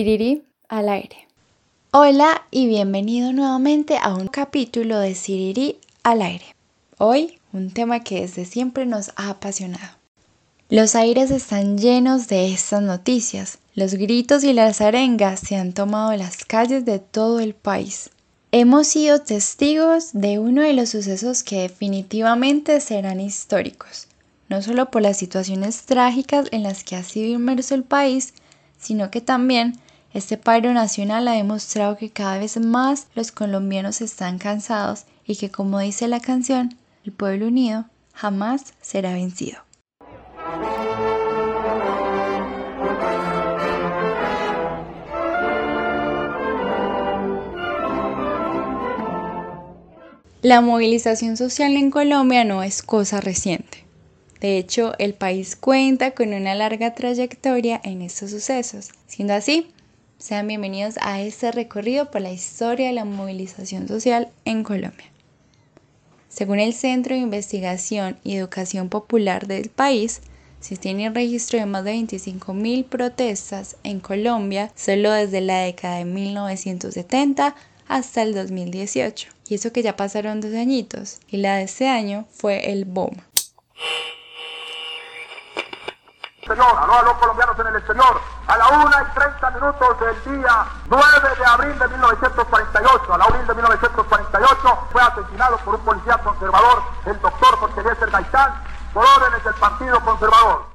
Siriri al aire. Hola y bienvenido nuevamente a un capítulo de Siriri al aire. Hoy un tema que desde siempre nos ha apasionado. Los aires están llenos de estas noticias. Los gritos y las arengas se han tomado las calles de todo el país. Hemos sido testigos de uno de los sucesos que definitivamente serán históricos, no solo por las situaciones trágicas en las que ha sido inmerso el país, sino que también este paro nacional ha demostrado que cada vez más los colombianos están cansados y que como dice la canción, el pueblo unido jamás será vencido. La movilización social en Colombia no es cosa reciente. De hecho, el país cuenta con una larga trayectoria en estos sucesos. Siendo así, sean bienvenidos a este recorrido por la historia de la movilización social en Colombia. Según el Centro de Investigación y Educación Popular del país, se tiene registro de más de 25.000 protestas en Colombia solo desde la década de 1970 hasta el 2018. Y eso que ya pasaron dos añitos. Y la de ese año fue el BOM. Señor, aló a los colombianos en el exterior, a la 1 y 30 minutos del día 9 de abril de 1948, a la 1 de 1948, fue asesinado por un policía conservador, el doctor Jorge Eliezer Gaitán, por órdenes del Partido Conservador.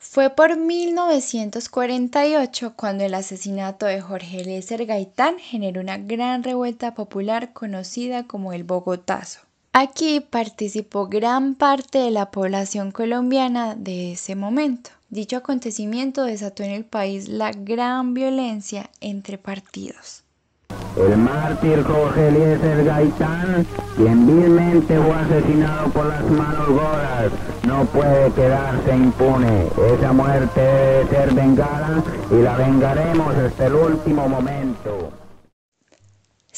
Fue por 1948 cuando el asesinato de Jorge Eliezer Gaitán generó una gran revuelta popular conocida como el Bogotazo. Aquí participó gran parte de la población colombiana de ese momento. Dicho acontecimiento desató en el país la gran violencia entre partidos. El mártir Jorge Eliezer Gaitán, quien vilmente fue asesinado por las manos goras, no puede quedarse impune. Esa muerte debe ser vengada y la vengaremos hasta el último momento.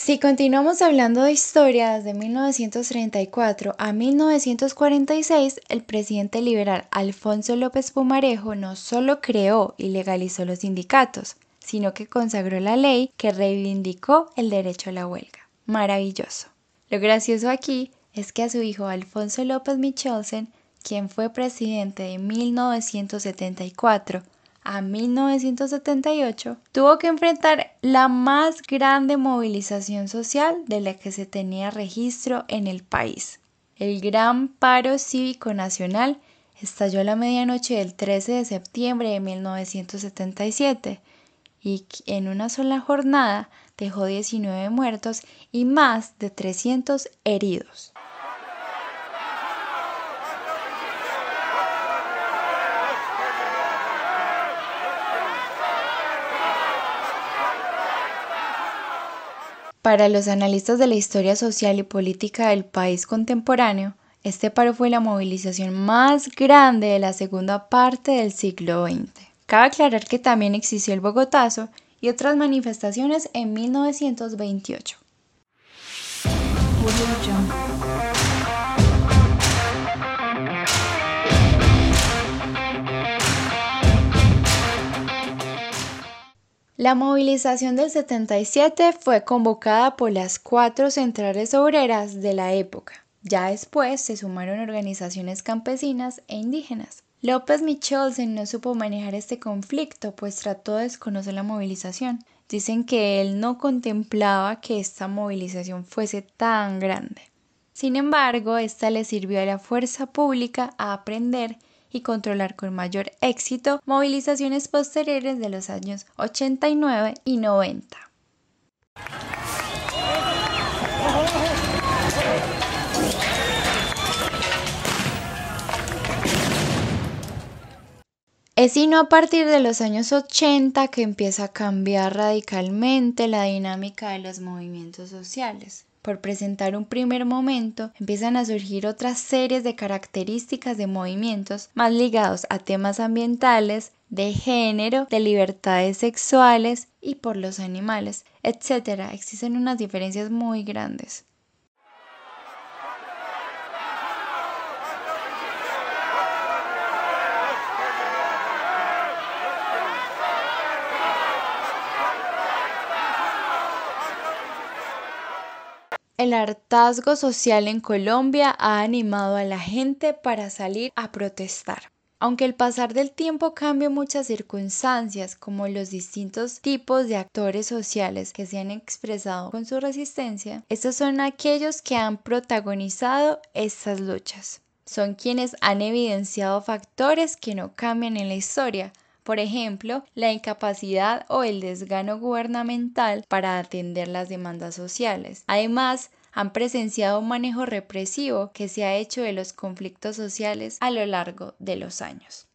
Si continuamos hablando de historia, desde 1934 a 1946, el presidente liberal Alfonso López Pumarejo no solo creó y legalizó los sindicatos, sino que consagró la ley que reivindicó el derecho a la huelga. Maravilloso. Lo gracioso aquí es que a su hijo Alfonso López Michelsen, quien fue presidente de 1974 a 1978, tuvo que enfrentar la más grande movilización social de la que se tenía registro en el país. El gran paro cívico nacional estalló a la medianoche del 13 de septiembre de 1977 y en una sola jornada dejó 19 muertos y más de 300 heridos. Para los analistas de la historia social y política del país contemporáneo, este paro fue la movilización más grande de la segunda parte del siglo XX. Cabe aclarar que también existió el Bogotazo y otras manifestaciones en 1928. La movilización del 77 fue convocada por las cuatro centrales obreras de la época. Ya después se sumaron organizaciones campesinas e indígenas. López Michelsen no supo manejar este conflicto, pues trató de desconocer la movilización. Dicen que él no contemplaba que esta movilización fuese tan grande. Sin embargo, esta le sirvió a la fuerza pública a aprender y controlar con mayor éxito movilizaciones posteriores de los años 89 y 90. Es sino a partir de los años 80 que empieza a cambiar radicalmente la dinámica de los movimientos sociales. Por presentar un primer momento, empiezan a surgir otras series de características de movimientos más ligados a temas ambientales, de género, de libertades sexuales y por los animales, etc. Existen unas diferencias muy grandes. El hartazgo social en Colombia ha animado a la gente para salir a protestar. Aunque el pasar del tiempo cambia muchas circunstancias, como los distintos tipos de actores sociales que se han expresado con su resistencia, estos son aquellos que han protagonizado estas luchas. Son quienes han evidenciado factores que no cambian en la historia, por ejemplo, la incapacidad o el desgano gubernamental para atender las demandas sociales. Además, han presenciado un manejo represivo que se ha hecho de los conflictos sociales a lo largo de los años.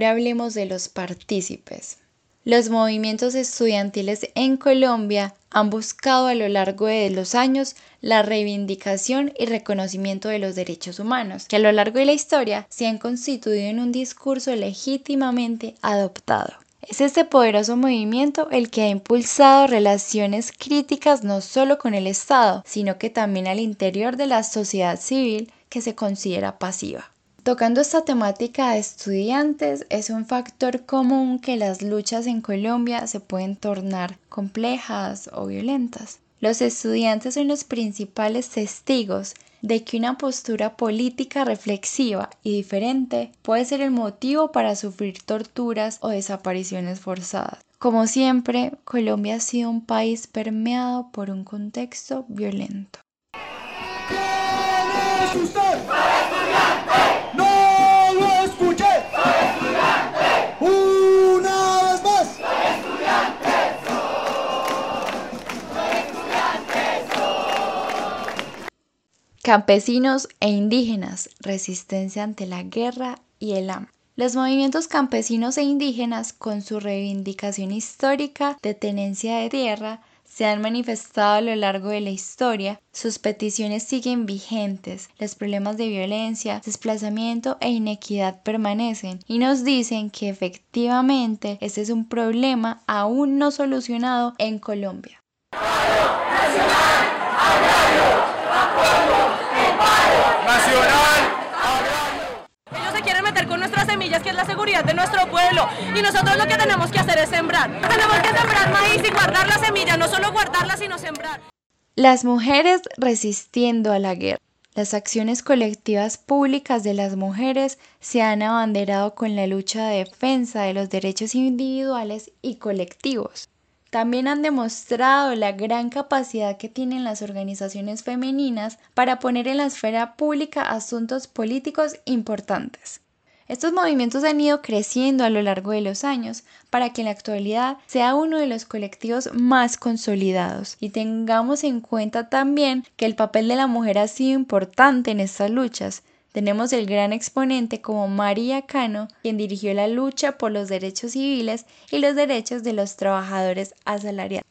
Ahora hablemos de los partícipes. Los movimientos estudiantiles en Colombia han buscado a lo largo de los años la reivindicación y reconocimiento de los derechos humanos, que a lo largo de la historia se han constituido en un discurso legítimamente adoptado. Es este poderoso movimiento el que ha impulsado relaciones críticas no solo con el Estado, sino que también al interior de la sociedad civil que se considera pasiva. Tocando esta temática de estudiantes, es un factor común que las luchas en Colombia se pueden tornar complejas o violentas. Los estudiantes son los principales testigos de que una postura política reflexiva y diferente puede ser el motivo para sufrir torturas o desapariciones forzadas. Como siempre, Colombia ha sido un país permeado por un contexto violento. Campesinos e indígenas, resistencia ante la guerra y el hambre. Los movimientos campesinos e indígenas, con su reivindicación histórica de tenencia de tierra, se han manifestado a lo largo de la historia, sus peticiones siguen vigentes, los problemas de violencia, desplazamiento e inequidad permanecen y nos dicen que efectivamente este es un problema aún no solucionado en Colombia. Ellos se quieren meter con nuestras semillas, que es la seguridad de nuestro pueblo. Y nosotros lo que tenemos que hacer es sembrar. Tenemos que sembrar maíz y guardar la semilla, no solo guardarla, sino sembrar. Las mujeres resistiendo a la guerra. Las acciones colectivas públicas de las mujeres se han abanderado con la lucha de defensa de los derechos individuales y colectivos. También han demostrado la gran capacidad que tienen las organizaciones femeninas para poner en la esfera pública asuntos políticos importantes. Estos movimientos han ido creciendo a lo largo de los años para que en la actualidad sea uno de los colectivos más consolidados. Y tengamos en cuenta también que el papel de la mujer ha sido importante en estas luchas, tenemos el gran exponente como María Cano, quien dirigió la lucha por los derechos civiles y los derechos de los trabajadores asalariados.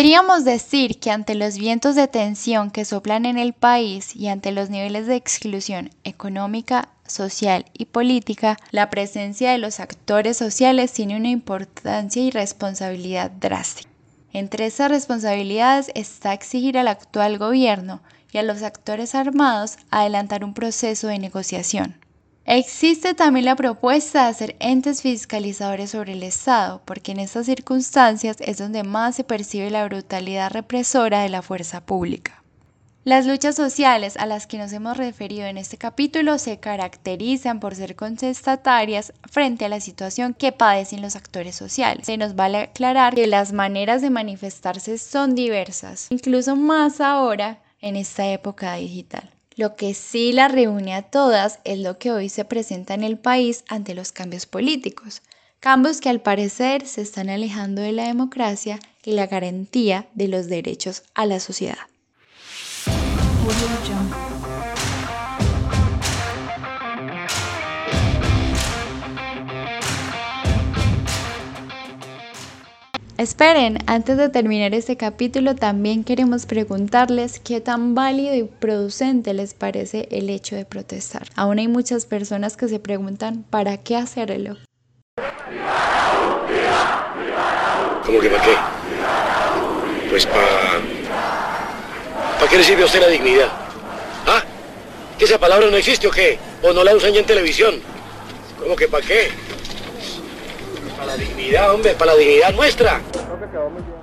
Podríamos decir que ante los vientos de tensión que soplan en el país y ante los niveles de exclusión económica, social y política, la presencia de los actores sociales tiene una importancia y responsabilidad drástica. Entre esas responsabilidades está exigir al actual gobierno y a los actores armados adelantar un proceso de negociación. Existe también la propuesta de hacer entes fiscalizadores sobre el Estado, porque en estas circunstancias es donde más se percibe la brutalidad represora de la fuerza pública. Las luchas sociales a las que nos hemos referido en este capítulo se caracterizan por ser contestatarias frente a la situación que padecen los actores sociales. Se nos vale aclarar que las maneras de manifestarse son diversas, incluso más ahora en esta época digital. Lo que sí la reúne a todas es lo que hoy se presenta en el país ante los cambios políticos, cambios que al parecer se están alejando de la democracia y la garantía de los derechos a la sociedad. Esperen, antes de terminar este capítulo también queremos preguntarles qué tan válido y producente les parece el hecho de protestar. Aún hay muchas personas que se preguntan ¿para qué hacerlo? ¿Cómo que para qué? Pues para... ¿Para qué a usted la dignidad? ¿Ah? ¿Que esa palabra no existe o qué? ¿O no la usan ya en televisión? ¿Cómo que para qué? Para la dignidad, hombre, para la dignidad nuestra. America.